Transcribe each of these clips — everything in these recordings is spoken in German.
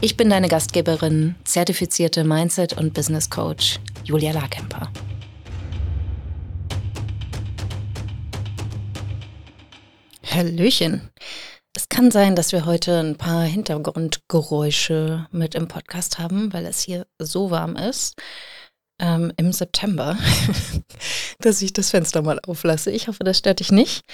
Ich bin deine Gastgeberin, zertifizierte Mindset- und Business Coach Julia Larkemper. Hallöchen. Es kann sein, dass wir heute ein paar Hintergrundgeräusche mit im Podcast haben, weil es hier so warm ist ähm, im September, dass ich das Fenster mal auflasse. Ich hoffe, das stört dich nicht.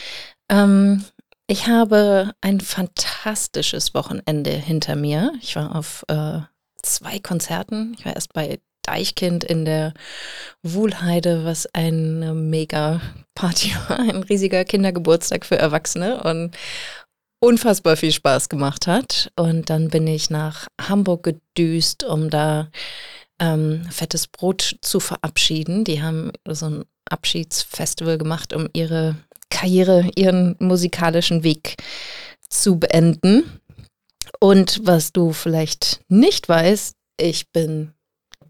Ähm, ich habe ein fantastisches Wochenende hinter mir. Ich war auf äh, zwei Konzerten. Ich war erst bei Deichkind in der Wuhlheide, was eine mega Party war, ein riesiger Kindergeburtstag für Erwachsene und unfassbar viel Spaß gemacht hat. Und dann bin ich nach Hamburg gedüst, um da ähm, fettes Brot zu verabschieden. Die haben so ein Abschiedsfestival gemacht, um ihre Karriere, ihren musikalischen Weg zu beenden. Und was du vielleicht nicht weißt, ich bin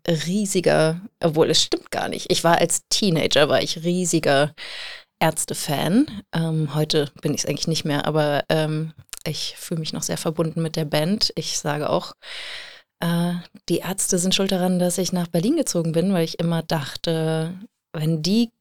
riesiger, obwohl es stimmt gar nicht. Ich war als Teenager, war ich riesiger Ärzte-Fan. Ähm, heute bin ich es eigentlich nicht mehr, aber ähm, ich fühle mich noch sehr verbunden mit der Band. Ich sage auch, äh, die Ärzte sind schuld daran, dass ich nach Berlin gezogen bin, weil ich immer dachte, wenn die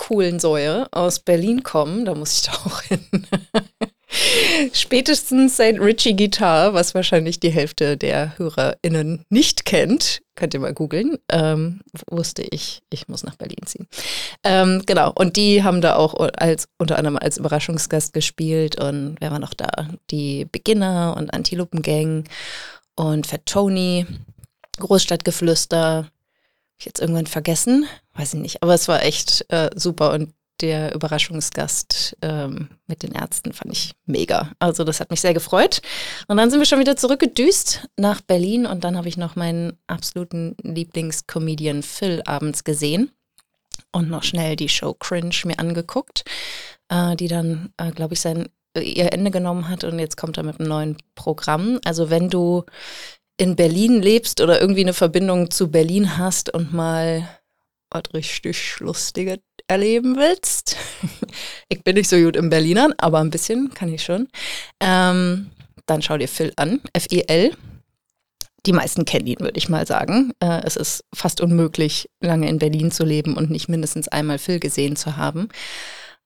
coolen Säue aus Berlin kommen, da muss ich da auch hin. Spätestens St. Richie Guitar, was wahrscheinlich die Hälfte der HörerInnen nicht kennt, könnt ihr mal googeln, ähm, wusste ich, ich muss nach Berlin ziehen. Ähm, genau, und die haben da auch als unter anderem als Überraschungsgast gespielt und wer war noch da? Die Beginner und Antilopen und Fat Tony, Großstadtgeflüster, ich jetzt irgendwann vergessen, weiß ich nicht, aber es war echt äh, super und der Überraschungsgast ähm, mit den Ärzten fand ich mega. Also das hat mich sehr gefreut. Und dann sind wir schon wieder zurückgedüst nach Berlin und dann habe ich noch meinen absoluten Lieblingscomedian Phil abends gesehen und noch schnell die Show Cringe mir angeguckt, äh, die dann, äh, glaube ich, sein äh, ihr Ende genommen hat und jetzt kommt er mit einem neuen Programm. Also wenn du in Berlin lebst oder irgendwie eine Verbindung zu Berlin hast und mal was richtig Lustiges erleben willst, ich bin nicht so gut im Berlinern, aber ein bisschen kann ich schon, ähm, dann schau dir Phil an, F-I-L. Die meisten kennen ihn, würde ich mal sagen. Äh, es ist fast unmöglich, lange in Berlin zu leben und nicht mindestens einmal Phil gesehen zu haben.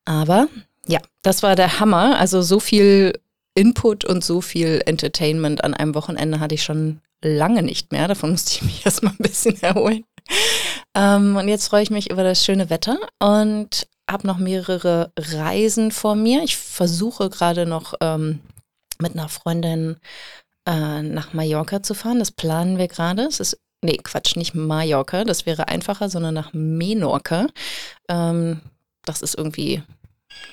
Aber ja, das war der Hammer. Also so viel Input und so viel Entertainment an einem Wochenende hatte ich schon lange nicht mehr. Davon musste ich mich erstmal ein bisschen erholen. Ähm, und jetzt freue ich mich über das schöne Wetter und habe noch mehrere Reisen vor mir. Ich versuche gerade noch ähm, mit einer Freundin äh, nach Mallorca zu fahren. Das planen wir gerade. Es ist Nee, Quatsch, nicht Mallorca, das wäre einfacher, sondern nach Menorca. Ähm, das ist irgendwie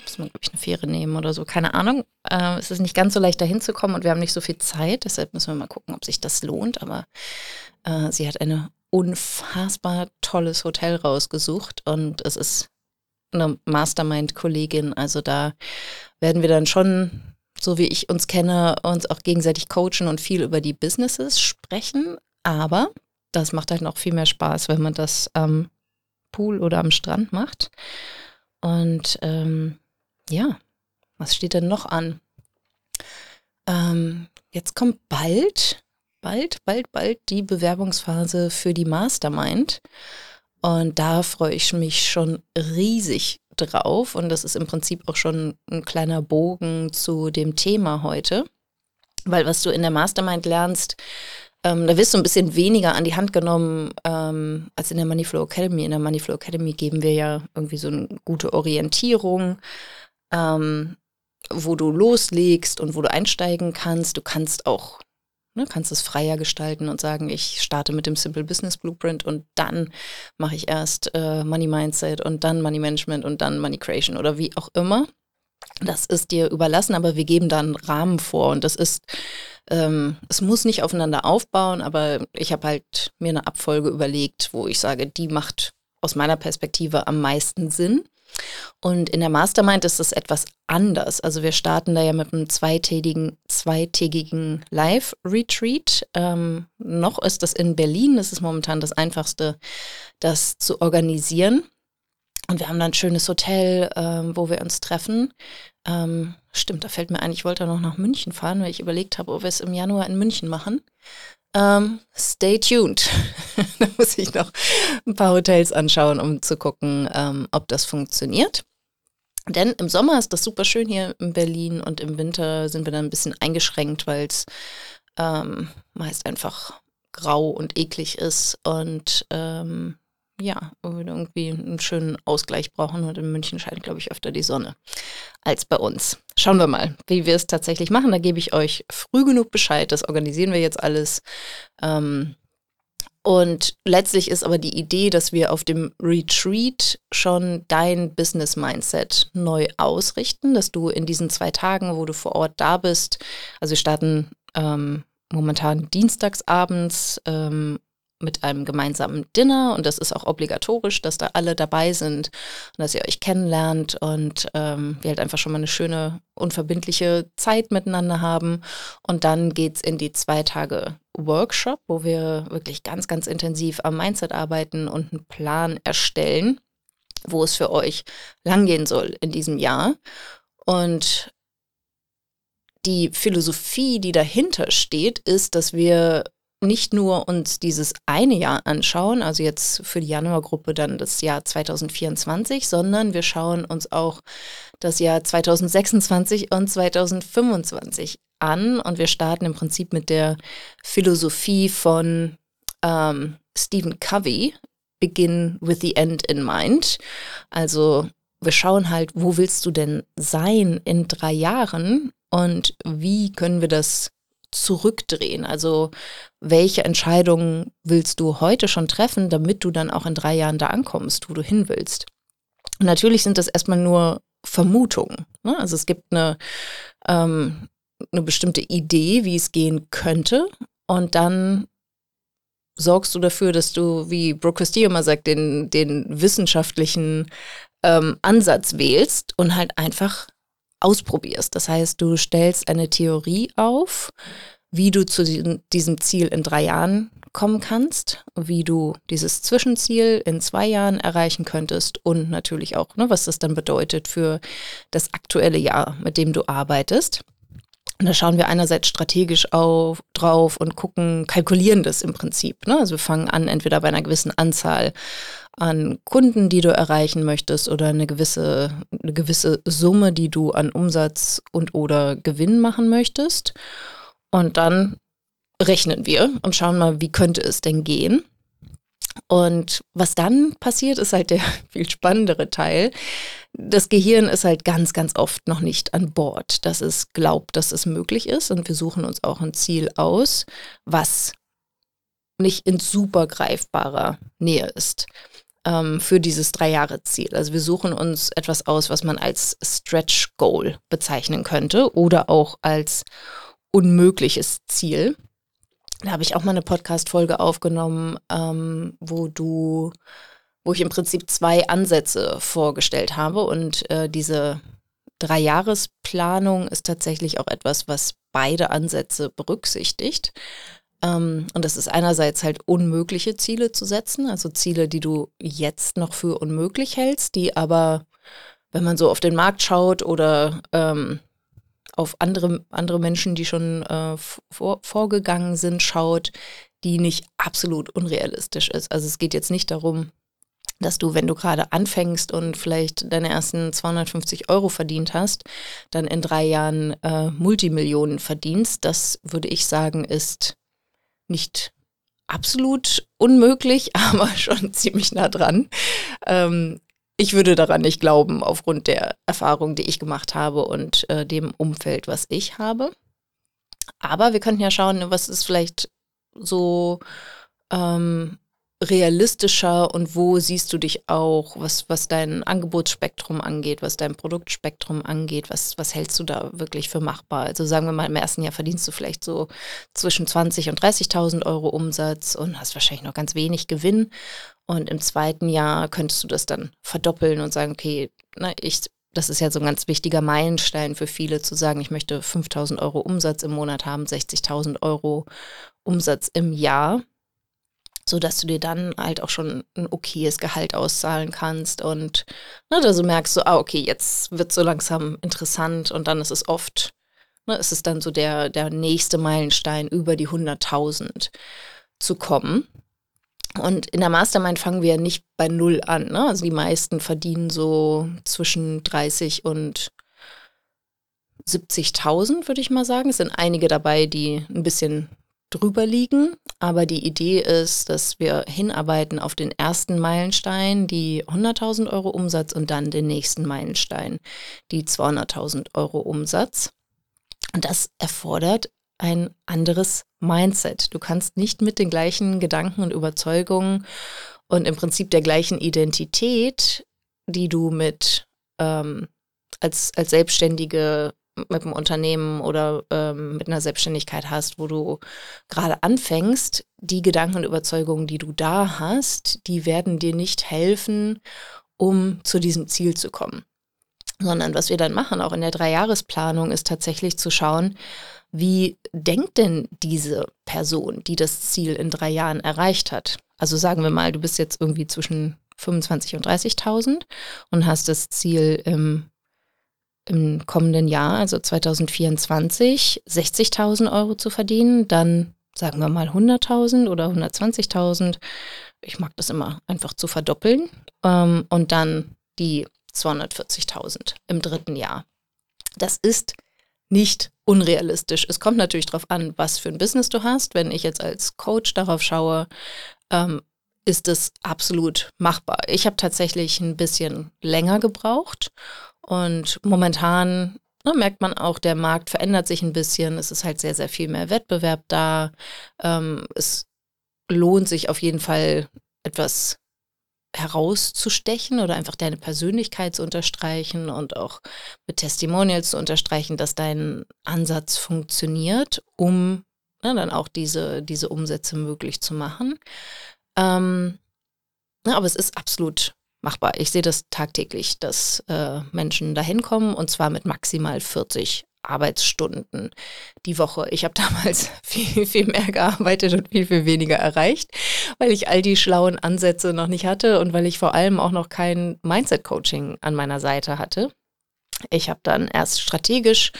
muss man, glaube ich, eine Fähre nehmen oder so, keine Ahnung. Äh, es ist nicht ganz so leicht, da hinzukommen und wir haben nicht so viel Zeit, deshalb müssen wir mal gucken, ob sich das lohnt. Aber äh, sie hat ein unfassbar tolles Hotel rausgesucht und es ist eine Mastermind-Kollegin. Also da werden wir dann schon, so wie ich uns kenne, uns auch gegenseitig coachen und viel über die Businesses sprechen. Aber das macht halt noch viel mehr Spaß, wenn man das am Pool oder am Strand macht. Und ähm, ja, was steht denn noch an? Ähm, jetzt kommt bald, bald, bald, bald die Bewerbungsphase für die Mastermind. Und da freue ich mich schon riesig drauf. Und das ist im Prinzip auch schon ein kleiner Bogen zu dem Thema heute. Weil was du in der Mastermind lernst, ähm, da wirst du ein bisschen weniger an die Hand genommen ähm, als in der Moneyflow Academy. In der Moneyflow Academy geben wir ja irgendwie so eine gute Orientierung, ähm, wo du loslegst und wo du einsteigen kannst. Du kannst auch, ne, kannst es freier gestalten und sagen, ich starte mit dem Simple Business Blueprint und dann mache ich erst äh, Money Mindset und dann Money Management und dann Money Creation oder wie auch immer. Das ist dir überlassen, aber wir geben da einen Rahmen vor und das ist, ähm, es muss nicht aufeinander aufbauen, aber ich habe halt mir eine Abfolge überlegt, wo ich sage, die macht aus meiner Perspektive am meisten Sinn. Und in der Mastermind ist es etwas anders. Also wir starten da ja mit einem zweitägigen, zweitägigen Live-Retreat. Ähm, noch ist das in Berlin. Das ist momentan das Einfachste, das zu organisieren. Und wir haben dann ein schönes Hotel, ähm, wo wir uns treffen. Ähm, stimmt, da fällt mir ein, ich wollte noch nach München fahren, weil ich überlegt habe, ob wir es im Januar in München machen. Ähm, stay tuned. da muss ich noch ein paar Hotels anschauen, um zu gucken, ähm, ob das funktioniert. Denn im Sommer ist das super schön hier in Berlin und im Winter sind wir dann ein bisschen eingeschränkt, weil es ähm, meist einfach grau und eklig ist und ähm, ja, irgendwie einen schönen Ausgleich brauchen. Und in München scheint, glaube ich, öfter die Sonne als bei uns. Schauen wir mal, wie wir es tatsächlich machen. Da gebe ich euch früh genug Bescheid. Das organisieren wir jetzt alles. Ähm, und letztlich ist aber die Idee, dass wir auf dem Retreat schon dein Business Mindset neu ausrichten, dass du in diesen zwei Tagen, wo du vor Ort da bist, also wir starten ähm, momentan dienstagsabends ähm, mit einem gemeinsamen Dinner und das ist auch obligatorisch, dass da alle dabei sind und dass ihr euch kennenlernt und ähm, wir halt einfach schon mal eine schöne, unverbindliche Zeit miteinander haben. Und dann geht es in die zwei Tage Workshop, wo wir wirklich ganz, ganz intensiv am Mindset arbeiten und einen Plan erstellen, wo es für euch langgehen soll in diesem Jahr. Und die Philosophie, die dahinter steht, ist, dass wir nicht nur uns dieses eine Jahr anschauen, also jetzt für die Januargruppe dann das Jahr 2024, sondern wir schauen uns auch das Jahr 2026 und 2025 an und wir starten im Prinzip mit der Philosophie von ähm, Stephen Covey, Begin with the End in Mind. Also wir schauen halt, wo willst du denn sein in drei Jahren und wie können wir das zurückdrehen? Also welche Entscheidungen willst du heute schon treffen, damit du dann auch in drei Jahren da ankommst, wo du hin willst? Und natürlich sind das erstmal nur Vermutungen. Ne? Also es gibt eine, ähm, eine bestimmte Idee, wie es gehen könnte. Und dann sorgst du dafür, dass du, wie Brooke Castillo immer sagt, den, den wissenschaftlichen ähm, Ansatz wählst und halt einfach ausprobierst. Das heißt, du stellst eine Theorie auf, wie du zu diesem Ziel in drei Jahren kommen kannst, wie du dieses Zwischenziel in zwei Jahren erreichen könntest und natürlich auch, ne, was das dann bedeutet für das aktuelle Jahr, mit dem du arbeitest. Und da schauen wir einerseits strategisch auf, drauf und gucken, kalkulieren das im Prinzip. Ne? Also wir fangen an, entweder bei einer gewissen Anzahl an Kunden, die du erreichen möchtest, oder eine gewisse, eine gewisse Summe, die du an Umsatz und oder Gewinn machen möchtest. Und dann rechnen wir und schauen mal, wie könnte es denn gehen. Und was dann passiert, ist halt der viel spannendere Teil. Das Gehirn ist halt ganz, ganz oft noch nicht an Bord, dass es glaubt, dass es möglich ist. Und wir suchen uns auch ein Ziel aus, was nicht in super greifbarer Nähe ist ähm, für dieses Drei-Jahre-Ziel. Also wir suchen uns etwas aus, was man als Stretch Goal bezeichnen könnte oder auch als unmögliches Ziel. Da habe ich auch mal eine Podcast-Folge aufgenommen, ähm, wo du, wo ich im Prinzip zwei Ansätze vorgestellt habe und äh, diese Dreijahresplanung ist tatsächlich auch etwas, was beide Ansätze berücksichtigt. Ähm, und das ist einerseits halt unmögliche Ziele zu setzen, also Ziele, die du jetzt noch für unmöglich hältst, die aber, wenn man so auf den Markt schaut oder ähm, auf andere, andere Menschen, die schon äh, vor, vorgegangen sind, schaut, die nicht absolut unrealistisch ist. Also es geht jetzt nicht darum, dass du, wenn du gerade anfängst und vielleicht deine ersten 250 Euro verdient hast, dann in drei Jahren äh, Multimillionen verdienst. Das würde ich sagen, ist nicht absolut unmöglich, aber schon ziemlich nah dran. Ähm, ich würde daran nicht glauben, aufgrund der Erfahrung, die ich gemacht habe und äh, dem Umfeld, was ich habe. Aber wir könnten ja schauen, was ist vielleicht so ähm, realistischer und wo siehst du dich auch, was, was dein Angebotsspektrum angeht, was dein Produktspektrum angeht, was, was hältst du da wirklich für machbar? Also sagen wir mal, im ersten Jahr verdienst du vielleicht so zwischen 20 und 30.000 Euro Umsatz und hast wahrscheinlich noch ganz wenig Gewinn. Und im zweiten Jahr könntest du das dann verdoppeln und sagen, okay, na, ich, das ist ja so ein ganz wichtiger Meilenstein für viele zu sagen, ich möchte 5.000 Euro Umsatz im Monat haben, 60.000 Euro Umsatz im Jahr so dass du dir dann halt auch schon ein okayes Gehalt auszahlen kannst und ne, da so merkst du, ah, okay, jetzt wird so langsam interessant und dann ist es oft, ne, ist es dann so der, der nächste Meilenstein über die 100.000 zu kommen. Und in der Mastermind fangen wir nicht bei Null an. Ne? Also die meisten verdienen so zwischen 30 und 70.000, würde ich mal sagen. Es sind einige dabei, die ein bisschen drüber liegen. Aber die Idee ist, dass wir hinarbeiten auf den ersten Meilenstein, die 100.000 Euro Umsatz und dann den nächsten Meilenstein, die 200.000 Euro Umsatz. Und das erfordert ein anderes Mindset. Du kannst nicht mit den gleichen Gedanken und Überzeugungen und im Prinzip der gleichen Identität, die du mit ähm, als, als Selbstständige mit einem Unternehmen oder ähm, mit einer Selbstständigkeit hast, wo du gerade anfängst, die Gedanken und Überzeugungen, die du da hast, die werden dir nicht helfen, um zu diesem Ziel zu kommen. Sondern was wir dann machen, auch in der Dreijahresplanung, ist tatsächlich zu schauen, wie denkt denn diese Person, die das Ziel in drei Jahren erreicht hat? Also sagen wir mal, du bist jetzt irgendwie zwischen 25 und 30.000 und hast das Ziel im im kommenden Jahr, also 2024, 60.000 Euro zu verdienen, dann sagen wir mal 100.000 oder 120.000. Ich mag das immer einfach zu verdoppeln. Ähm, und dann die 240.000 im dritten Jahr. Das ist nicht unrealistisch. Es kommt natürlich darauf an, was für ein Business du hast. Wenn ich jetzt als Coach darauf schaue, ähm, ist es absolut machbar. Ich habe tatsächlich ein bisschen länger gebraucht und momentan ne, merkt man auch, der Markt verändert sich ein bisschen. Es ist halt sehr, sehr viel mehr Wettbewerb da. Ähm, es lohnt sich auf jeden Fall etwas herauszustechen oder einfach deine Persönlichkeit zu unterstreichen und auch mit Testimonials zu unterstreichen, dass dein Ansatz funktioniert, um ne, dann auch diese, diese Umsätze möglich zu machen. Ähm, ja, aber es ist absolut machbar. Ich sehe das tagtäglich, dass äh, Menschen dahin kommen und zwar mit maximal 40 Arbeitsstunden die Woche. Ich habe damals viel, viel mehr gearbeitet und viel, viel weniger erreicht, weil ich all die schlauen Ansätze noch nicht hatte und weil ich vor allem auch noch kein Mindset-Coaching an meiner Seite hatte. Ich habe dann erst strategisch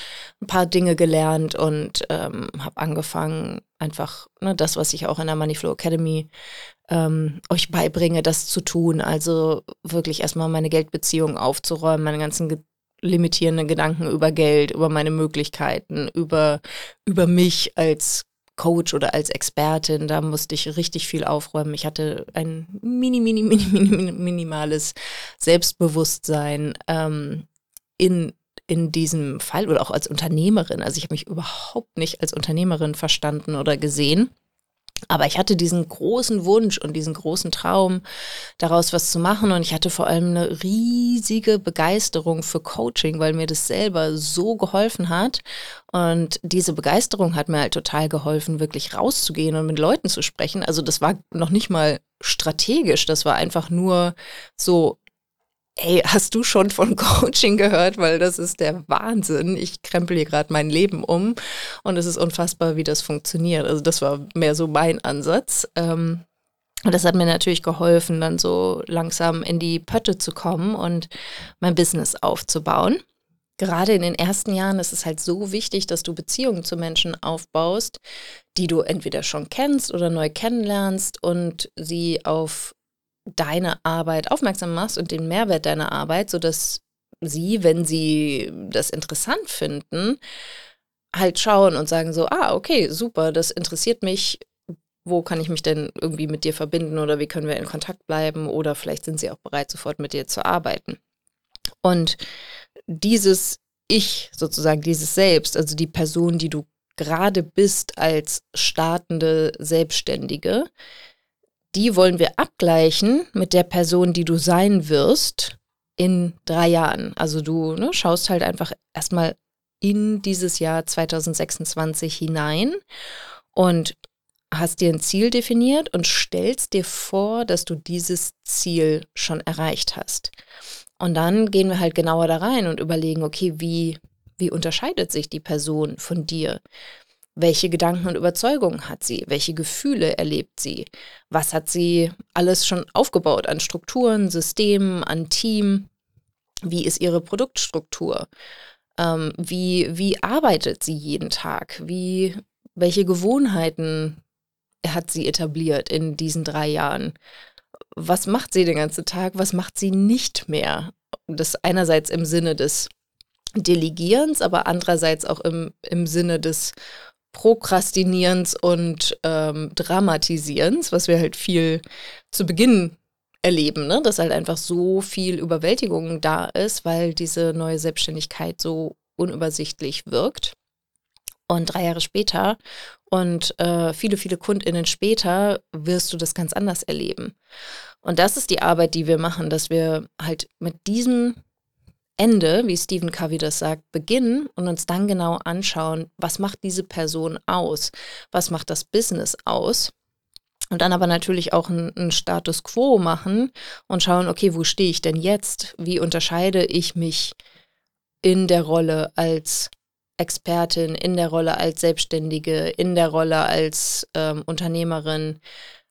ein paar Dinge gelernt und ähm, habe angefangen, einfach ne, das, was ich auch in der Moneyflow Academy ähm, euch beibringe, das zu tun. Also wirklich erstmal meine Geldbeziehungen aufzuräumen, meine ganzen ge limitierenden Gedanken über Geld, über meine Möglichkeiten, über, über mich als Coach oder als Expertin, da musste ich richtig viel aufräumen. Ich hatte ein mini, mini, mini, mini minimales Selbstbewusstsein ähm, in, in diesem Fall oder auch als Unternehmerin. Also ich habe mich überhaupt nicht als Unternehmerin verstanden oder gesehen. Aber ich hatte diesen großen Wunsch und diesen großen Traum, daraus was zu machen. Und ich hatte vor allem eine riesige Begeisterung für Coaching, weil mir das selber so geholfen hat. Und diese Begeisterung hat mir halt total geholfen, wirklich rauszugehen und mit Leuten zu sprechen. Also das war noch nicht mal strategisch, das war einfach nur so Ey, hast du schon von Coaching gehört? Weil das ist der Wahnsinn. Ich krempel hier gerade mein Leben um und es ist unfassbar, wie das funktioniert. Also das war mehr so mein Ansatz. Ähm, und das hat mir natürlich geholfen, dann so langsam in die Pötte zu kommen und mein Business aufzubauen. Gerade in den ersten Jahren ist es halt so wichtig, dass du Beziehungen zu Menschen aufbaust, die du entweder schon kennst oder neu kennenlernst und sie auf deine Arbeit aufmerksam machst und den Mehrwert deiner Arbeit, sodass sie, wenn sie das interessant finden, halt schauen und sagen so, ah, okay, super, das interessiert mich. Wo kann ich mich denn irgendwie mit dir verbinden oder wie können wir in Kontakt bleiben oder vielleicht sind sie auch bereit, sofort mit dir zu arbeiten. Und dieses Ich sozusagen, dieses Selbst, also die Person, die du gerade bist als startende Selbstständige, die wollen wir abgleichen mit der Person, die du sein wirst in drei Jahren. Also du ne, schaust halt einfach erstmal in dieses Jahr 2026 hinein und hast dir ein Ziel definiert und stellst dir vor, dass du dieses Ziel schon erreicht hast. Und dann gehen wir halt genauer da rein und überlegen, okay, wie, wie unterscheidet sich die Person von dir? Welche Gedanken und Überzeugungen hat sie? Welche Gefühle erlebt sie? Was hat sie alles schon aufgebaut an Strukturen, Systemen, an Team? Wie ist ihre Produktstruktur? Ähm, wie, wie arbeitet sie jeden Tag? Wie, welche Gewohnheiten hat sie etabliert in diesen drei Jahren? Was macht sie den ganzen Tag? Was macht sie nicht mehr? Das einerseits im Sinne des Delegierens, aber andererseits auch im, im Sinne des Prokrastinierens und ähm, Dramatisierens, was wir halt viel zu Beginn erleben, ne? dass halt einfach so viel Überwältigung da ist, weil diese neue Selbstständigkeit so unübersichtlich wirkt. Und drei Jahre später und äh, viele, viele KundInnen später wirst du das ganz anders erleben. Und das ist die Arbeit, die wir machen, dass wir halt mit diesem Ende, wie Stephen Covey das sagt, beginnen und uns dann genau anschauen, was macht diese Person aus? Was macht das Business aus? Und dann aber natürlich auch einen Status quo machen und schauen, okay, wo stehe ich denn jetzt? Wie unterscheide ich mich in der Rolle als Expertin, in der Rolle als Selbstständige, in der Rolle als ähm, Unternehmerin,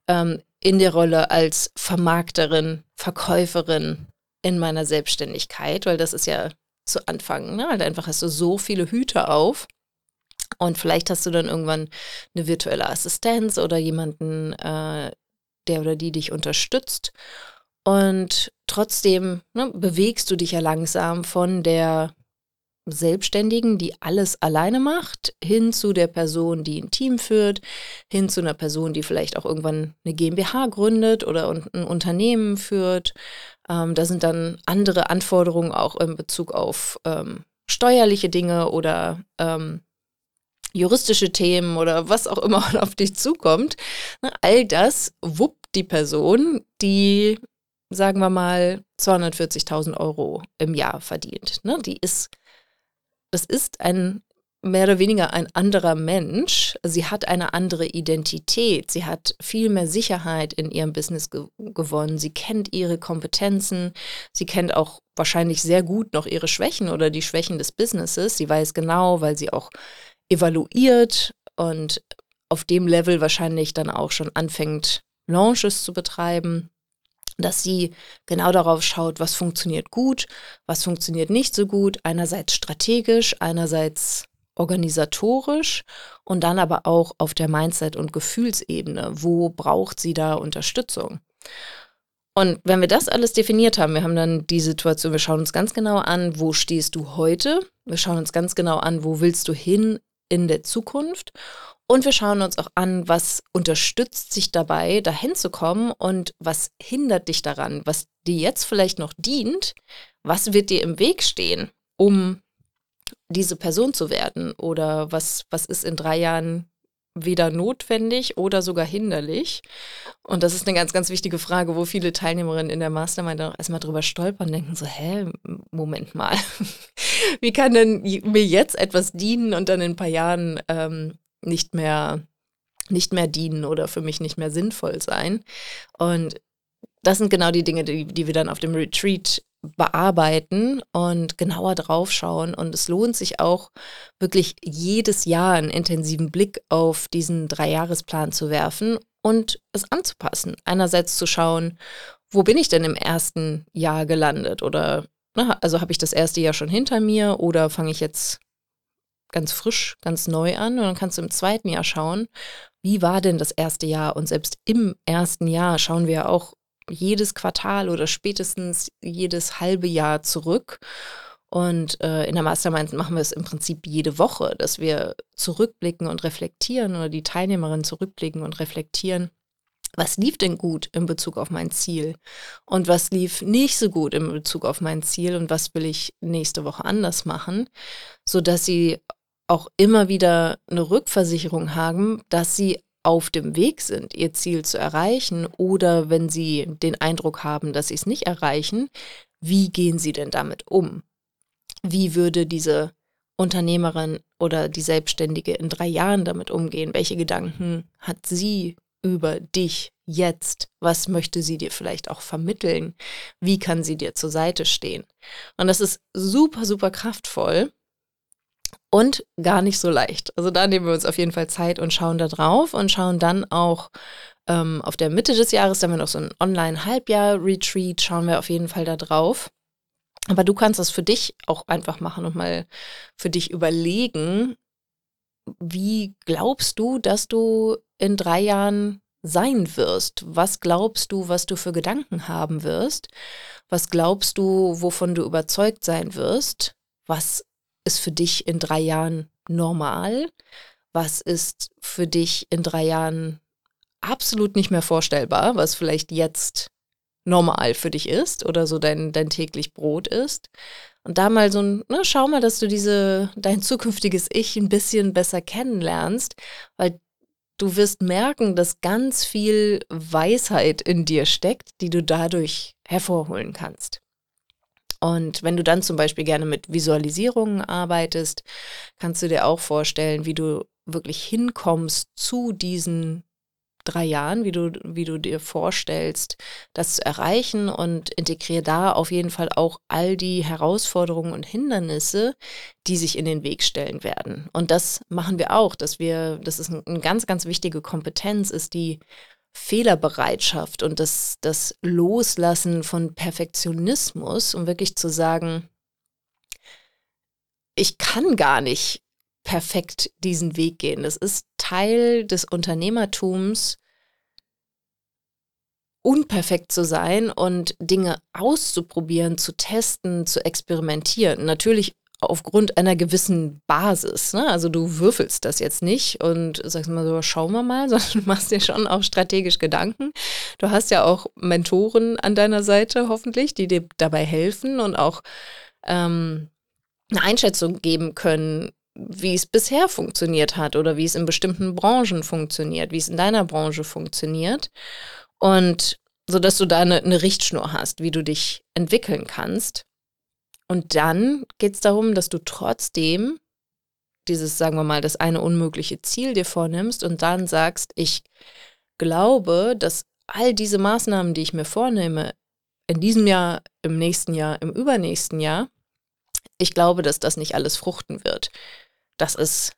ähm, in der Rolle als Vermarkterin, Verkäuferin, in meiner Selbstständigkeit, weil das ist ja zu Anfang, ne? halt einfach hast du so viele Hüte auf und vielleicht hast du dann irgendwann eine virtuelle Assistenz oder jemanden, äh, der oder die dich unterstützt und trotzdem ne, bewegst du dich ja langsam von der Selbstständigen, die alles alleine macht, hin zu der Person, die ein Team führt, hin zu einer Person, die vielleicht auch irgendwann eine GmbH gründet oder ein Unternehmen führt. Ähm, da sind dann andere Anforderungen auch in Bezug auf ähm, steuerliche Dinge oder ähm, juristische Themen oder was auch immer auf dich zukommt. Ne, all das wuppt die Person, die, sagen wir mal, 240.000 Euro im Jahr verdient. Ne, die ist das ist ein mehr oder weniger ein anderer Mensch. Sie hat eine andere Identität. Sie hat viel mehr Sicherheit in ihrem Business ge gewonnen. Sie kennt ihre Kompetenzen. Sie kennt auch wahrscheinlich sehr gut noch ihre Schwächen oder die Schwächen des Businesses. Sie weiß genau, weil sie auch evaluiert und auf dem Level wahrscheinlich dann auch schon anfängt, Launches zu betreiben dass sie genau darauf schaut, was funktioniert gut, was funktioniert nicht so gut, einerseits strategisch, einerseits organisatorisch und dann aber auch auf der Mindset- und Gefühlsebene. Wo braucht sie da Unterstützung? Und wenn wir das alles definiert haben, wir haben dann die Situation, wir schauen uns ganz genau an, wo stehst du heute, wir schauen uns ganz genau an, wo willst du hin in der Zukunft und wir schauen uns auch an, was unterstützt sich dabei, dahin zu kommen und was hindert dich daran, was dir jetzt vielleicht noch dient, was wird dir im Weg stehen, um diese Person zu werden? Oder was, was ist in drei Jahren weder notwendig oder sogar hinderlich? Und das ist eine ganz, ganz wichtige Frage, wo viele Teilnehmerinnen in der Mastermind auch erstmal drüber stolpern und denken so, hä, Moment mal, wie kann denn mir jetzt etwas dienen und dann in ein paar Jahren ähm, nicht mehr, nicht mehr dienen oder für mich nicht mehr sinnvoll sein. Und das sind genau die Dinge, die, die wir dann auf dem Retreat bearbeiten und genauer draufschauen. Und es lohnt sich auch wirklich jedes Jahr einen intensiven Blick auf diesen Dreijahresplan zu werfen und es anzupassen. Einerseits zu schauen, wo bin ich denn im ersten Jahr gelandet? Oder na, also habe ich das erste Jahr schon hinter mir oder fange ich jetzt ganz frisch, ganz neu an und dann kannst du im zweiten Jahr schauen, wie war denn das erste Jahr? Und selbst im ersten Jahr schauen wir auch jedes Quartal oder spätestens jedes halbe Jahr zurück. Und äh, in der Mastermind machen wir es im Prinzip jede Woche, dass wir zurückblicken und reflektieren oder die Teilnehmerinnen zurückblicken und reflektieren. Was lief denn gut in Bezug auf mein Ziel? Und was lief nicht so gut in Bezug auf mein Ziel? Und was will ich nächste Woche anders machen? Sodass sie auch immer wieder eine Rückversicherung haben, dass sie auf dem Weg sind, ihr Ziel zu erreichen oder wenn sie den Eindruck haben, dass sie es nicht erreichen, wie gehen sie denn damit um? Wie würde diese Unternehmerin oder die Selbstständige in drei Jahren damit umgehen? Welche Gedanken hat sie über dich jetzt? Was möchte sie dir vielleicht auch vermitteln? Wie kann sie dir zur Seite stehen? Und das ist super, super kraftvoll und gar nicht so leicht. Also da nehmen wir uns auf jeden Fall Zeit und schauen da drauf und schauen dann auch ähm, auf der Mitte des Jahres, da haben wir noch so ein Online-Halbjahr-Retreat, schauen wir auf jeden Fall da drauf. Aber du kannst das für dich auch einfach machen und mal für dich überlegen, wie glaubst du, dass du in drei Jahren sein wirst? Was glaubst du, was du für Gedanken haben wirst? Was glaubst du, wovon du überzeugt sein wirst? Was ist für dich in drei Jahren normal? Was ist für dich in drei Jahren absolut nicht mehr vorstellbar, was vielleicht jetzt normal für dich ist oder so dein, dein täglich Brot ist? Und da mal so ein, ne, schau mal, dass du diese, dein zukünftiges Ich ein bisschen besser kennenlernst, weil du wirst merken, dass ganz viel Weisheit in dir steckt, die du dadurch hervorholen kannst. Und wenn du dann zum Beispiel gerne mit Visualisierungen arbeitest, kannst du dir auch vorstellen, wie du wirklich hinkommst zu diesen drei Jahren, wie du, wie du dir vorstellst, das zu erreichen und integriere da auf jeden Fall auch all die Herausforderungen und Hindernisse, die sich in den Weg stellen werden. Und das machen wir auch, dass wir, das ist eine ganz, ganz wichtige Kompetenz, ist die Fehlerbereitschaft und das, das Loslassen von Perfektionismus, um wirklich zu sagen, ich kann gar nicht perfekt diesen Weg gehen. Das ist Teil des Unternehmertums, unperfekt zu sein und Dinge auszuprobieren, zu testen, zu experimentieren. Natürlich aufgrund einer gewissen Basis. Ne? Also du würfelst das jetzt nicht und sagst mal so, schauen wir mal, sondern du machst dir schon auch strategisch Gedanken. Du hast ja auch Mentoren an deiner Seite hoffentlich, die dir dabei helfen und auch ähm, eine Einschätzung geben können, wie es bisher funktioniert hat oder wie es in bestimmten Branchen funktioniert, wie es in deiner Branche funktioniert. Und so dass du da eine, eine Richtschnur hast, wie du dich entwickeln kannst. Und dann geht es darum, dass du trotzdem dieses, sagen wir mal, das eine unmögliche Ziel dir vornimmst und dann sagst, ich glaube, dass all diese Maßnahmen, die ich mir vornehme, in diesem Jahr, im nächsten Jahr, im übernächsten Jahr, ich glaube, dass das nicht alles fruchten wird. Das ist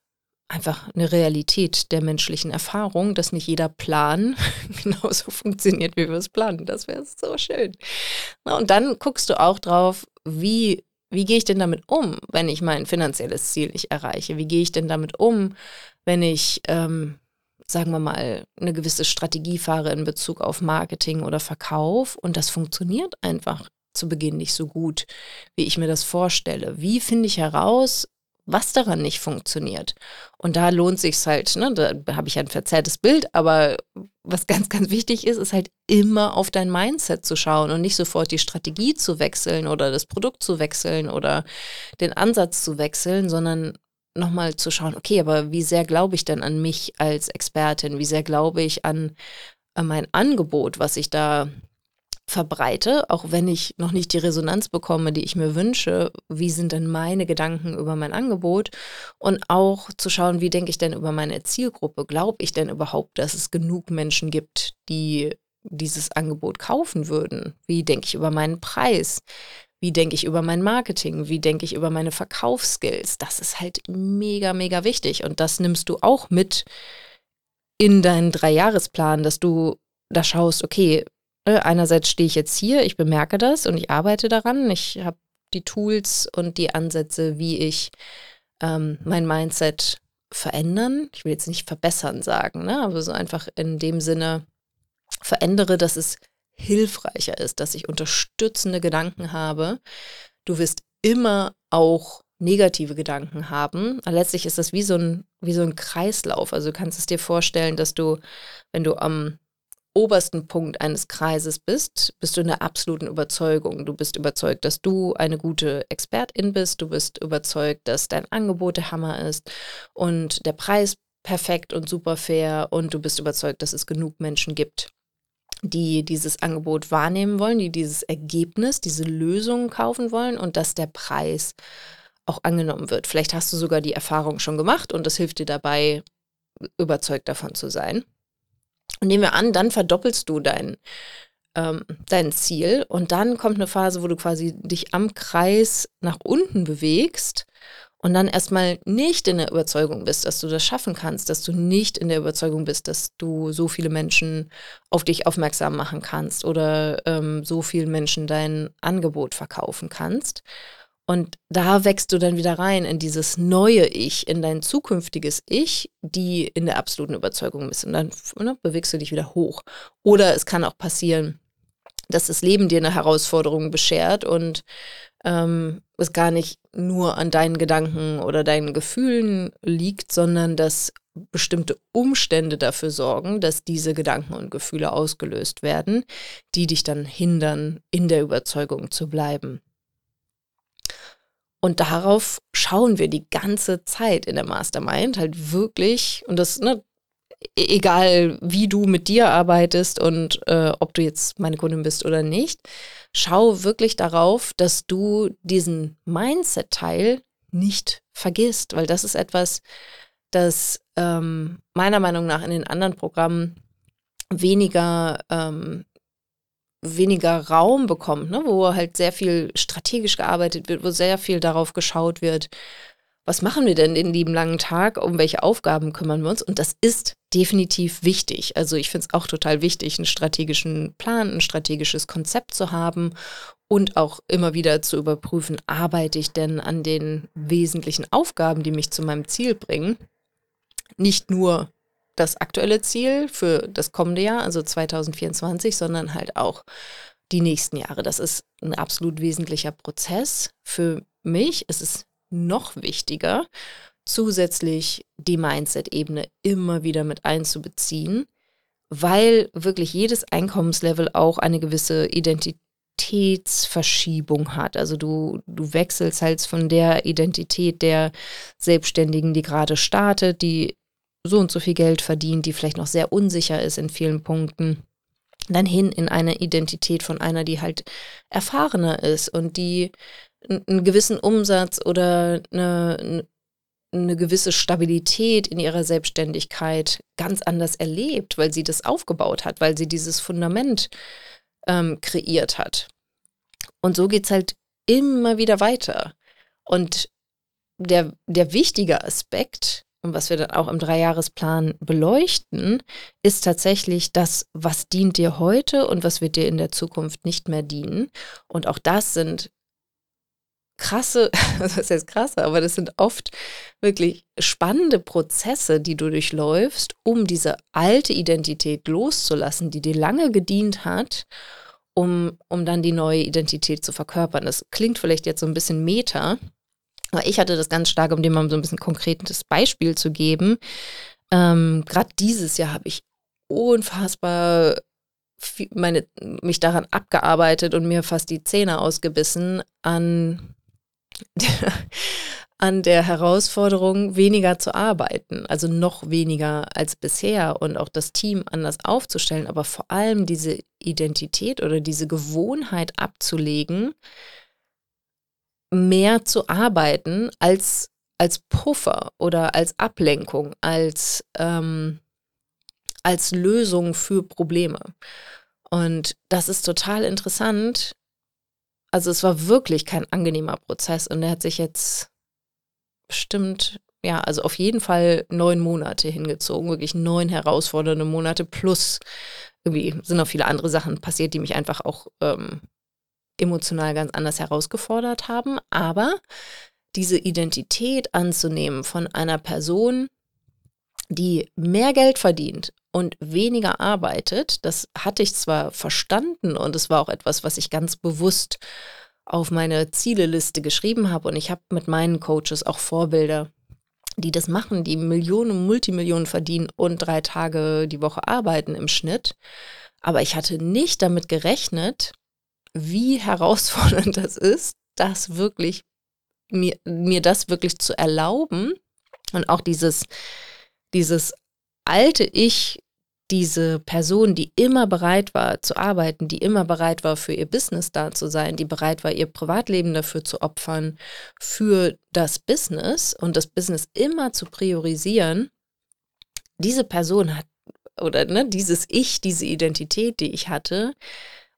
einfach eine Realität der menschlichen Erfahrung, dass nicht jeder Plan genauso funktioniert, wie wir es planen. Das wäre so schön. und dann guckst du auch drauf, wie, wie gehe ich denn damit um, wenn ich mein finanzielles Ziel nicht erreiche? Wie gehe ich denn damit um, wenn ich, ähm, sagen wir mal, eine gewisse Strategie fahre in Bezug auf Marketing oder Verkauf und das funktioniert einfach zu Beginn nicht so gut, wie ich mir das vorstelle. Wie finde ich heraus, was daran nicht funktioniert. Und da lohnt sich halt, ne, da habe ich ein verzerrtes Bild, aber was ganz, ganz wichtig ist, ist halt immer auf dein Mindset zu schauen und nicht sofort die Strategie zu wechseln oder das Produkt zu wechseln oder den Ansatz zu wechseln, sondern nochmal zu schauen, okay, aber wie sehr glaube ich denn an mich als Expertin? Wie sehr glaube ich an, an mein Angebot, was ich da verbreite, auch wenn ich noch nicht die Resonanz bekomme, die ich mir wünsche, wie sind denn meine Gedanken über mein Angebot und auch zu schauen, wie denke ich denn über meine Zielgruppe? Glaube ich denn überhaupt, dass es genug Menschen gibt, die dieses Angebot kaufen würden? Wie denke ich über meinen Preis? Wie denke ich über mein Marketing? Wie denke ich über meine Verkaufsskills? Das ist halt mega, mega wichtig und das nimmst du auch mit in deinen Dreijahresplan, dass du da schaust, okay, einerseits stehe ich jetzt hier, ich bemerke das und ich arbeite daran. Ich habe die Tools und die Ansätze, wie ich ähm, mein Mindset verändern. Ich will jetzt nicht verbessern sagen, ne? aber so einfach in dem Sinne verändere, dass es hilfreicher ist, dass ich unterstützende Gedanken habe. Du wirst immer auch negative Gedanken haben. Aber letztlich ist das wie so, ein, wie so ein Kreislauf. Also du kannst es dir vorstellen, dass du, wenn du am obersten Punkt eines Kreises bist, bist du in der absoluten Überzeugung. Du bist überzeugt, dass du eine gute Expertin bist. Du bist überzeugt, dass dein Angebot der Hammer ist und der Preis perfekt und super fair und du bist überzeugt, dass es genug Menschen gibt, die dieses Angebot wahrnehmen wollen, die dieses Ergebnis, diese Lösung kaufen wollen und dass der Preis auch angenommen wird. Vielleicht hast du sogar die Erfahrung schon gemacht und das hilft dir dabei, überzeugt davon zu sein. Und nehmen wir an, dann verdoppelst du dein, ähm, dein Ziel und dann kommt eine Phase, wo du quasi dich am Kreis nach unten bewegst und dann erstmal nicht in der Überzeugung bist, dass du das schaffen kannst, dass du nicht in der Überzeugung bist, dass du so viele Menschen auf dich aufmerksam machen kannst oder ähm, so vielen Menschen dein Angebot verkaufen kannst. Und da wächst du dann wieder rein in dieses neue Ich, in dein zukünftiges Ich, die in der absoluten Überzeugung ist. Und dann ne, bewegst du dich wieder hoch. Oder es kann auch passieren, dass das Leben dir eine Herausforderung beschert und ähm, es gar nicht nur an deinen Gedanken oder deinen Gefühlen liegt, sondern dass bestimmte Umstände dafür sorgen, dass diese Gedanken und Gefühle ausgelöst werden, die dich dann hindern, in der Überzeugung zu bleiben. Und darauf schauen wir die ganze Zeit in der Mastermind, halt wirklich, und das, ne, E-, egal wie du mit dir arbeitest und äh, ob du jetzt meine Kundin bist oder nicht, schau wirklich darauf, dass du diesen Mindset-Teil nicht vergisst, weil das ist etwas, das ähm, meiner Meinung nach in den anderen Programmen weniger, ähm, weniger Raum bekommt, ne? wo halt sehr viel strategisch gearbeitet wird, wo sehr viel darauf geschaut wird, was machen wir denn den lieben langen Tag, um welche Aufgaben kümmern wir uns? Und das ist definitiv wichtig. Also ich finde es auch total wichtig, einen strategischen Plan, ein strategisches Konzept zu haben und auch immer wieder zu überprüfen, arbeite ich denn an den wesentlichen Aufgaben, die mich zu meinem Ziel bringen. Nicht nur das aktuelle Ziel für das kommende Jahr, also 2024, sondern halt auch die nächsten Jahre. Das ist ein absolut wesentlicher Prozess. Für mich ist es noch wichtiger, zusätzlich die Mindset-Ebene immer wieder mit einzubeziehen, weil wirklich jedes Einkommenslevel auch eine gewisse Identitätsverschiebung hat. Also du, du wechselst halt von der Identität der Selbstständigen, die gerade startet, die so und so viel Geld verdient, die vielleicht noch sehr unsicher ist in vielen Punkten, dann hin in eine Identität von einer, die halt erfahrener ist und die einen gewissen Umsatz oder eine, eine gewisse Stabilität in ihrer Selbstständigkeit ganz anders erlebt, weil sie das aufgebaut hat, weil sie dieses Fundament ähm, kreiert hat. Und so geht es halt immer wieder weiter. Und der, der wichtige Aspekt, und was wir dann auch im Dreijahresplan beleuchten, ist tatsächlich das, was dient dir heute und was wird dir in der Zukunft nicht mehr dienen. Und auch das sind krasse, das heißt krasse, aber das sind oft wirklich spannende Prozesse, die du durchläufst, um diese alte Identität loszulassen, die dir lange gedient hat, um, um dann die neue Identität zu verkörpern. Das klingt vielleicht jetzt so ein bisschen meta, aber ich hatte das ganz stark, um dir mal so ein bisschen konkretes Beispiel zu geben. Ähm, Gerade dieses Jahr habe ich unfassbar meine, mich daran abgearbeitet und mir fast die Zähne ausgebissen an an der Herausforderung, weniger zu arbeiten, also noch weniger als bisher und auch das Team anders aufzustellen, aber vor allem diese Identität oder diese Gewohnheit abzulegen, mehr zu arbeiten als, als Puffer oder als Ablenkung, als, ähm, als Lösung für Probleme. Und das ist total interessant, also es war wirklich kein angenehmer Prozess und er hat sich jetzt bestimmt, ja, also auf jeden Fall neun Monate hingezogen, wirklich neun herausfordernde Monate plus irgendwie sind noch viele andere Sachen passiert, die mich einfach auch ähm, emotional ganz anders herausgefordert haben. Aber diese Identität anzunehmen von einer Person, die mehr Geld verdient und weniger arbeitet, das hatte ich zwar verstanden und es war auch etwas, was ich ganz bewusst auf meine Zieleliste geschrieben habe und ich habe mit meinen Coaches auch Vorbilder, die das machen, die Millionen, Multimillionen verdienen und drei Tage die Woche arbeiten im Schnitt. Aber ich hatte nicht damit gerechnet, wie herausfordernd das ist, das wirklich, mir, mir das wirklich zu erlauben und auch dieses, dieses alte Ich, diese Person, die immer bereit war zu arbeiten, die immer bereit war für ihr Business da zu sein, die bereit war, ihr Privatleben dafür zu opfern, für das Business und das Business immer zu priorisieren, diese Person hat, oder ne, dieses Ich, diese Identität, die ich hatte,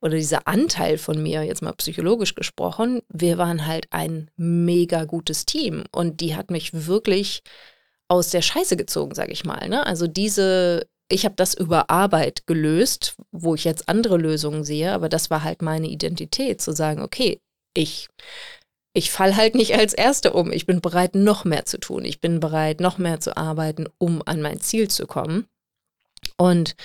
oder dieser Anteil von mir, jetzt mal psychologisch gesprochen, wir waren halt ein mega gutes Team und die hat mich wirklich aus der Scheiße gezogen, sage ich mal. Ne? Also diese, ich habe das über Arbeit gelöst, wo ich jetzt andere Lösungen sehe, aber das war halt meine Identität, zu sagen, okay, ich, ich fall halt nicht als Erste um. Ich bin bereit, noch mehr zu tun. Ich bin bereit, noch mehr zu arbeiten, um an mein Ziel zu kommen. Und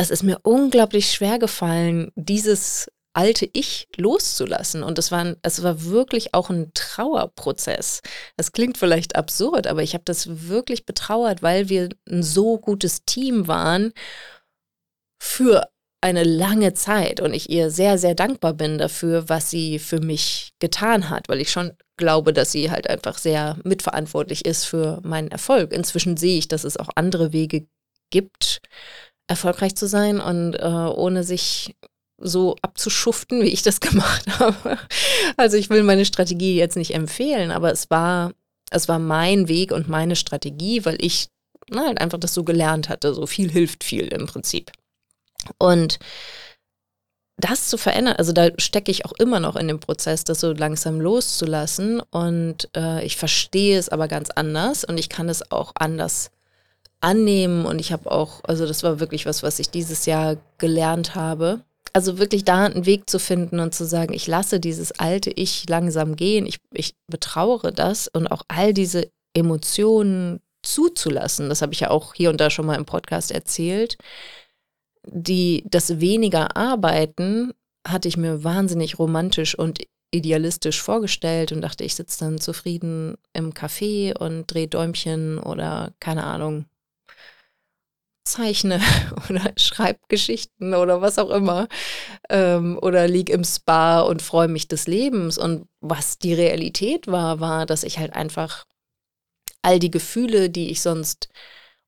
es ist mir unglaublich schwer gefallen, dieses alte Ich loszulassen. Und es war, es war wirklich auch ein Trauerprozess. Das klingt vielleicht absurd, aber ich habe das wirklich betrauert, weil wir ein so gutes Team waren für eine lange Zeit und ich ihr sehr, sehr dankbar bin dafür, was sie für mich getan hat, weil ich schon glaube, dass sie halt einfach sehr mitverantwortlich ist für meinen Erfolg. Inzwischen sehe ich, dass es auch andere Wege gibt, erfolgreich zu sein und äh, ohne sich so abzuschuften, wie ich das gemacht habe. Also ich will meine Strategie jetzt nicht empfehlen, aber es war, es war mein Weg und meine Strategie, weil ich na, halt einfach das so gelernt hatte. So viel hilft viel im Prinzip. Und das zu verändern, also da stecke ich auch immer noch in dem Prozess, das so langsam loszulassen. Und äh, ich verstehe es aber ganz anders und ich kann es auch anders annehmen. Und ich habe auch, also das war wirklich was, was ich dieses Jahr gelernt habe. Also wirklich da einen Weg zu finden und zu sagen, ich lasse dieses alte Ich langsam gehen, ich, ich betrauere das und auch all diese Emotionen zuzulassen. Das habe ich ja auch hier und da schon mal im Podcast erzählt. Die, das weniger Arbeiten hatte ich mir wahnsinnig romantisch und idealistisch vorgestellt und dachte, ich sitze dann zufrieden im Café und drehe Däumchen oder keine Ahnung, zeichne oder schreibe Geschichten oder was auch immer ähm, oder lieg im Spa und freue mich des Lebens. Und was die Realität war, war, dass ich halt einfach all die Gefühle, die ich sonst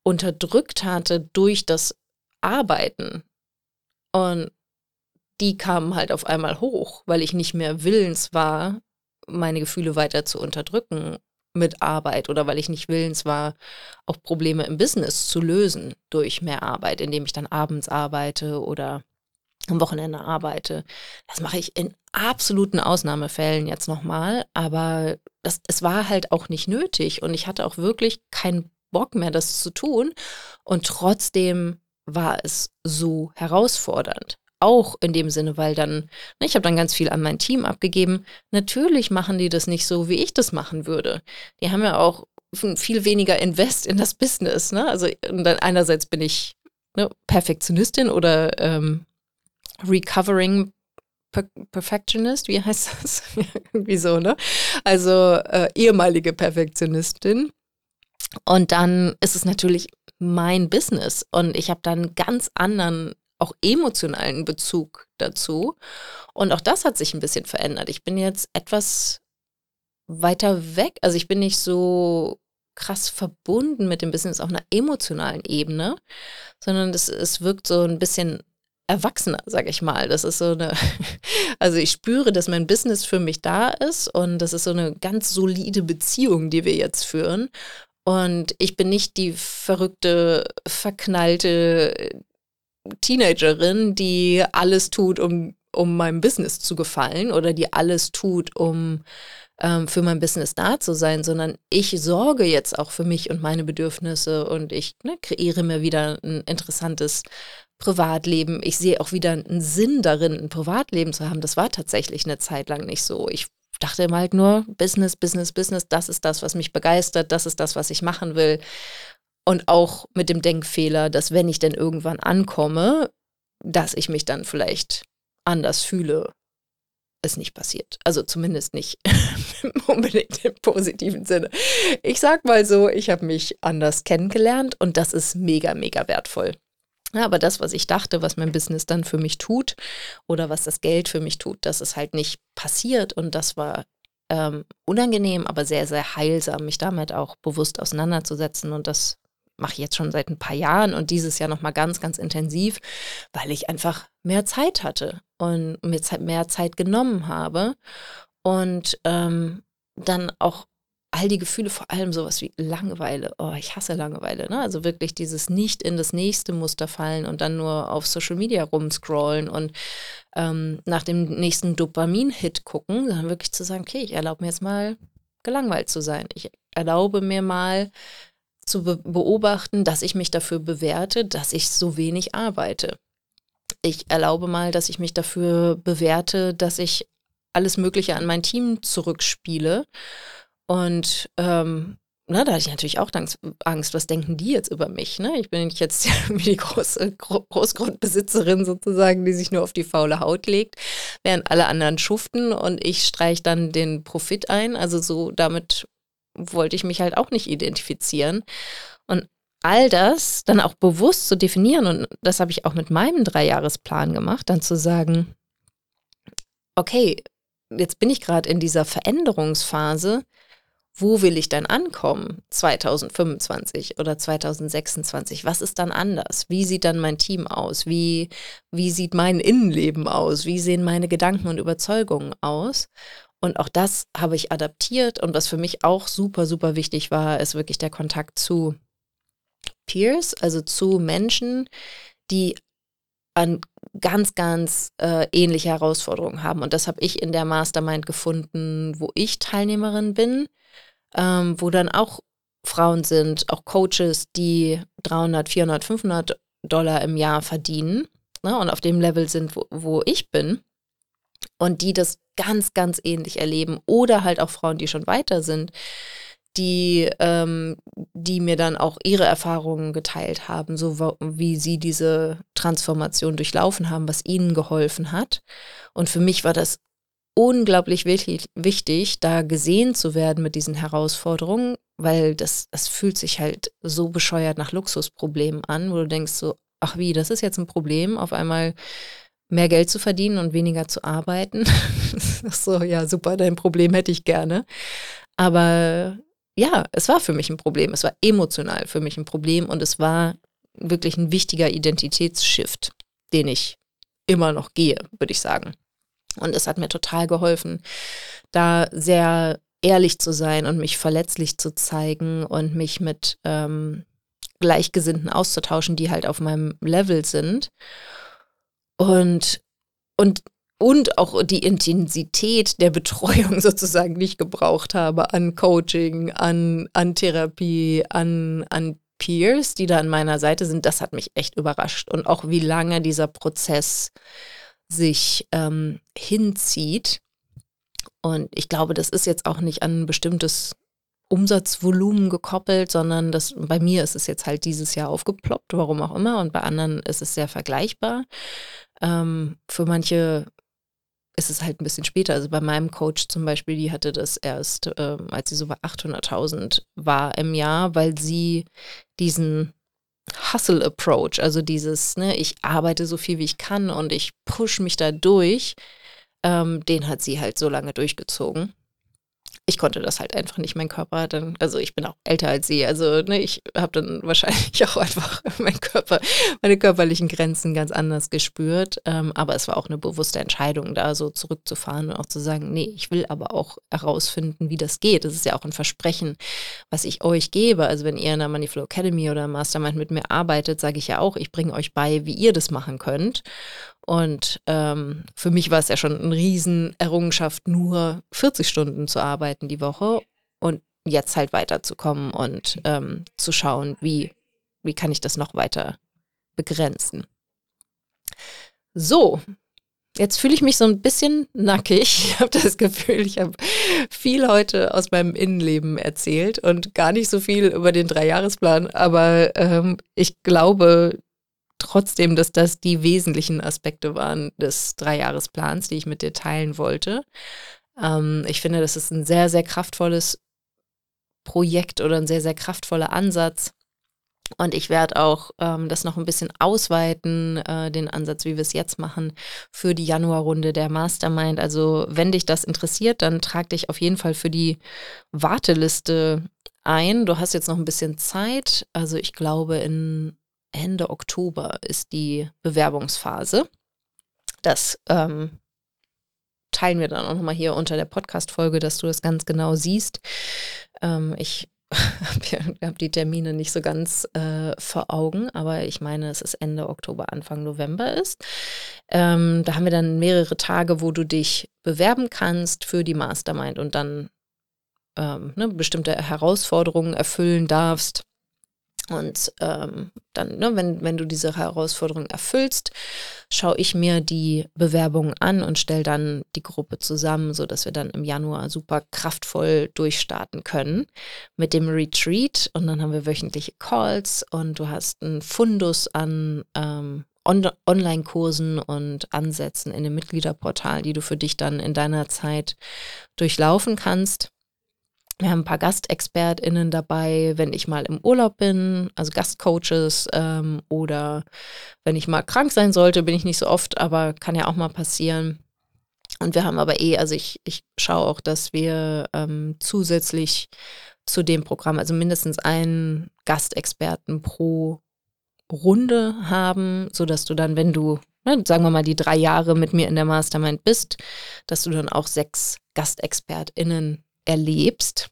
unterdrückt hatte durch das Arbeiten und die kamen halt auf einmal hoch, weil ich nicht mehr willens war, meine Gefühle weiter zu unterdrücken mit Arbeit oder weil ich nicht willens war, auch Probleme im Business zu lösen durch mehr Arbeit, indem ich dann abends arbeite oder am Wochenende arbeite. Das mache ich in absoluten Ausnahmefällen jetzt nochmal, aber das, es war halt auch nicht nötig und ich hatte auch wirklich keinen Bock mehr, das zu tun. Und trotzdem war es so herausfordernd auch in dem Sinne, weil dann, ne, ich habe dann ganz viel an mein Team abgegeben. Natürlich machen die das nicht so, wie ich das machen würde. Die haben ja auch viel weniger Invest in das Business. Ne? Also einerseits bin ich ne, Perfektionistin oder ähm, Recovering per Perfectionist, wie heißt das? Irgendwie so, ne? Also äh, ehemalige Perfektionistin. Und dann ist es natürlich mein Business und ich habe dann ganz anderen auch emotionalen Bezug dazu. Und auch das hat sich ein bisschen verändert. Ich bin jetzt etwas weiter weg. Also ich bin nicht so krass verbunden mit dem Business auf einer emotionalen Ebene, sondern es, es wirkt so ein bisschen erwachsener, sage ich mal. Das ist so eine, also ich spüre, dass mein Business für mich da ist und das ist so eine ganz solide Beziehung, die wir jetzt führen. Und ich bin nicht die verrückte, verknallte Teenagerin, die alles tut, um, um meinem Business zu gefallen oder die alles tut, um ähm, für mein Business da zu sein, sondern ich sorge jetzt auch für mich und meine Bedürfnisse und ich ne, kreiere mir wieder ein interessantes Privatleben. Ich sehe auch wieder einen Sinn darin, ein Privatleben zu haben. Das war tatsächlich eine Zeit lang nicht so. Ich dachte immer halt nur, Business, Business, Business, das ist das, was mich begeistert, das ist das, was ich machen will. Und auch mit dem Denkfehler, dass wenn ich denn irgendwann ankomme, dass ich mich dann vielleicht anders fühle, ist nicht passiert. Also zumindest nicht unbedingt im positiven Sinne. Ich sag mal so, ich habe mich anders kennengelernt und das ist mega, mega wertvoll. Ja, aber das, was ich dachte, was mein Business dann für mich tut oder was das Geld für mich tut, das ist halt nicht passiert und das war ähm, unangenehm, aber sehr, sehr heilsam, mich damit auch bewusst auseinanderzusetzen und das mache ich jetzt schon seit ein paar Jahren und dieses Jahr nochmal ganz, ganz intensiv, weil ich einfach mehr Zeit hatte und mir mehr Zeit genommen habe und ähm, dann auch all die Gefühle, vor allem sowas wie Langeweile. Oh, ich hasse Langeweile. Ne? Also wirklich dieses nicht in das nächste Muster fallen und dann nur auf Social Media rumscrollen und ähm, nach dem nächsten Dopamin-Hit gucken, dann wirklich zu sagen, okay, ich erlaube mir jetzt mal gelangweilt zu sein. Ich erlaube mir mal zu be beobachten, dass ich mich dafür bewerte, dass ich so wenig arbeite. Ich erlaube mal, dass ich mich dafür bewerte, dass ich alles Mögliche an mein Team zurückspiele und ähm, na, da hatte ich natürlich auch Angst, was denken die jetzt über mich? Ne? Ich bin nicht jetzt die große Großgrundbesitzerin sozusagen, die sich nur auf die faule Haut legt, während alle anderen schuften und ich streiche dann den Profit ein. Also so damit wollte ich mich halt auch nicht identifizieren. Und all das dann auch bewusst zu definieren, und das habe ich auch mit meinem Dreijahresplan gemacht, dann zu sagen, okay, jetzt bin ich gerade in dieser Veränderungsphase wo will ich denn ankommen 2025 oder 2026? Was ist dann anders? Wie sieht dann mein Team aus? Wie, wie sieht mein Innenleben aus? Wie sehen meine Gedanken und Überzeugungen aus? Und auch das habe ich adaptiert. Und was für mich auch super, super wichtig war, ist wirklich der Kontakt zu Peers, also zu Menschen, die an ganz, ganz äh, ähnliche Herausforderungen haben. Und das habe ich in der Mastermind gefunden, wo ich Teilnehmerin bin ähm, wo dann auch Frauen sind, auch Coaches, die 300, 400, 500 Dollar im Jahr verdienen ne, und auf dem Level sind, wo, wo ich bin und die das ganz, ganz ähnlich erleben oder halt auch Frauen, die schon weiter sind, die, ähm, die mir dann auch ihre Erfahrungen geteilt haben, so wie sie diese Transformation durchlaufen haben, was ihnen geholfen hat. Und für mich war das unglaublich wichtig, wichtig, da gesehen zu werden mit diesen Herausforderungen, weil das, das fühlt sich halt so bescheuert nach Luxusproblemen an, wo du denkst so, ach wie, das ist jetzt ein Problem, auf einmal mehr Geld zu verdienen und weniger zu arbeiten. so, ja, super, dein Problem hätte ich gerne. Aber ja, es war für mich ein Problem. Es war emotional für mich ein Problem und es war wirklich ein wichtiger Identitätsshift, den ich immer noch gehe, würde ich sagen. Und es hat mir total geholfen, da sehr ehrlich zu sein und mich verletzlich zu zeigen und mich mit ähm, Gleichgesinnten auszutauschen, die halt auf meinem Level sind. Und, und, und auch die Intensität der Betreuung sozusagen nicht gebraucht habe an Coaching, an, an Therapie, an, an Peers, die da an meiner Seite sind, das hat mich echt überrascht. Und auch wie lange dieser Prozess sich ähm, hinzieht. Und ich glaube, das ist jetzt auch nicht an ein bestimmtes Umsatzvolumen gekoppelt, sondern das, bei mir ist es jetzt halt dieses Jahr aufgeploppt, warum auch immer, und bei anderen ist es sehr vergleichbar. Ähm, für manche ist es halt ein bisschen später. Also bei meinem Coach zum Beispiel, die hatte das erst, äh, als sie so bei 800.000 war im Jahr, weil sie diesen Hustle Approach, also dieses, ne, ich arbeite so viel wie ich kann und ich push mich da durch, ähm, den hat sie halt so lange durchgezogen ich konnte das halt einfach nicht. Mein Körper dann, also ich bin auch älter als sie, also ne, ich habe dann wahrscheinlich auch einfach mein Körper, meine körperlichen Grenzen ganz anders gespürt. Ähm, aber es war auch eine bewusste Entscheidung, da so zurückzufahren und auch zu sagen, nee, ich will aber auch herausfinden, wie das geht. Das ist ja auch ein Versprechen, was ich euch gebe. Also wenn ihr in der Moneyflow Academy oder Mastermind mit mir arbeitet, sage ich ja auch, ich bringe euch bei, wie ihr das machen könnt. Und ähm, für mich war es ja schon eine Riesenerrungenschaft, nur 40 Stunden zu arbeiten die Woche und jetzt halt weiterzukommen und ähm, zu schauen, wie, wie kann ich das noch weiter begrenzen. So, jetzt fühle ich mich so ein bisschen nackig. Ich habe das Gefühl, ich habe viel heute aus meinem Innenleben erzählt und gar nicht so viel über den Dreijahresplan, aber ähm, ich glaube, trotzdem, dass das die wesentlichen Aspekte waren des Dreijahresplans, die ich mit dir teilen wollte. Ähm, ich finde, das ist ein sehr, sehr kraftvolles Projekt oder ein sehr, sehr kraftvoller Ansatz, Und ich werde auch ähm, das noch ein bisschen ausweiten, äh, den Ansatz, wie wir es jetzt machen, für die Januarrunde der Mastermind. Also wenn dich das interessiert, dann trag dich auf jeden Fall für die Warteliste ein. Du hast jetzt noch ein bisschen Zeit. Also ich glaube, in Ende Oktober ist die Bewerbungsphase. Das ähm, teilen wir dann auch nochmal hier unter der Podcast-Folge, dass du das ganz genau siehst. Ähm, ich habe die Termine nicht so ganz äh, vor Augen, aber ich meine, es ist Ende Oktober, Anfang November ist. Ähm, da haben wir dann mehrere Tage, wo du dich bewerben kannst für die Mastermind und dann ähm, ne, bestimmte Herausforderungen erfüllen darfst. Und ähm, dann, ne, wenn, wenn du diese Herausforderung erfüllst, schaue ich mir die Bewerbungen an und stelle dann die Gruppe zusammen, sodass wir dann im Januar super kraftvoll durchstarten können mit dem Retreat. Und dann haben wir wöchentliche Calls und du hast einen Fundus an ähm, On Online-Kursen und Ansätzen in dem Mitgliederportal, die du für dich dann in deiner Zeit durchlaufen kannst. Wir haben ein paar GastexpertInnen dabei, wenn ich mal im Urlaub bin, also Gastcoaches ähm, oder wenn ich mal krank sein sollte, bin ich nicht so oft, aber kann ja auch mal passieren. Und wir haben aber eh, also ich, ich schaue auch, dass wir ähm, zusätzlich zu dem Programm, also mindestens einen Gastexperten pro Runde haben, sodass du dann, wenn du, ne, sagen wir mal, die drei Jahre mit mir in der Mastermind bist, dass du dann auch sechs GastexpertInnen erlebst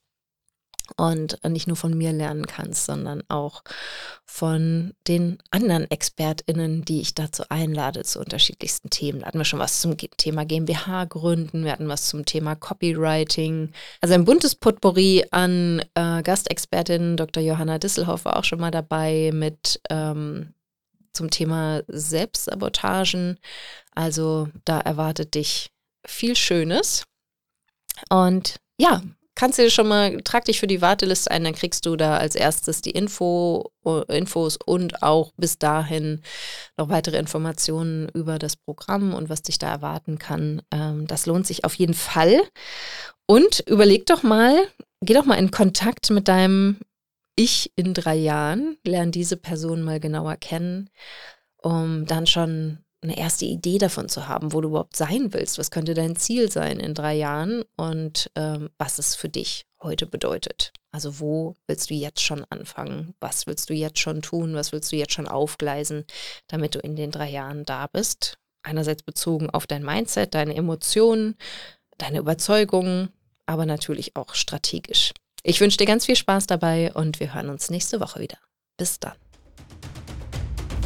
und nicht nur von mir lernen kannst, sondern auch von den anderen ExpertInnen, die ich dazu einlade, zu unterschiedlichsten Themen. Da hatten wir schon was zum Thema GmbH gründen, wir hatten was zum Thema Copywriting. Also ein buntes Potpourri an äh, Gastexpertin Dr. Johanna Disselhoff war auch schon mal dabei mit ähm, zum Thema Selbstsabotagen. Also da erwartet dich viel Schönes. Und ja, kannst du schon mal, trag dich für die Warteliste ein, dann kriegst du da als erstes die Info, Infos und auch bis dahin noch weitere Informationen über das Programm und was dich da erwarten kann. Ähm, das lohnt sich auf jeden Fall. Und überleg doch mal, geh doch mal in Kontakt mit deinem Ich in drei Jahren, lern diese Person mal genauer kennen, um dann schon eine erste Idee davon zu haben, wo du überhaupt sein willst. Was könnte dein Ziel sein in drei Jahren und ähm, was es für dich heute bedeutet. Also wo willst du jetzt schon anfangen? Was willst du jetzt schon tun? Was willst du jetzt schon aufgleisen, damit du in den drei Jahren da bist? Einerseits bezogen auf dein Mindset, deine Emotionen, deine Überzeugungen, aber natürlich auch strategisch. Ich wünsche dir ganz viel Spaß dabei und wir hören uns nächste Woche wieder. Bis dann.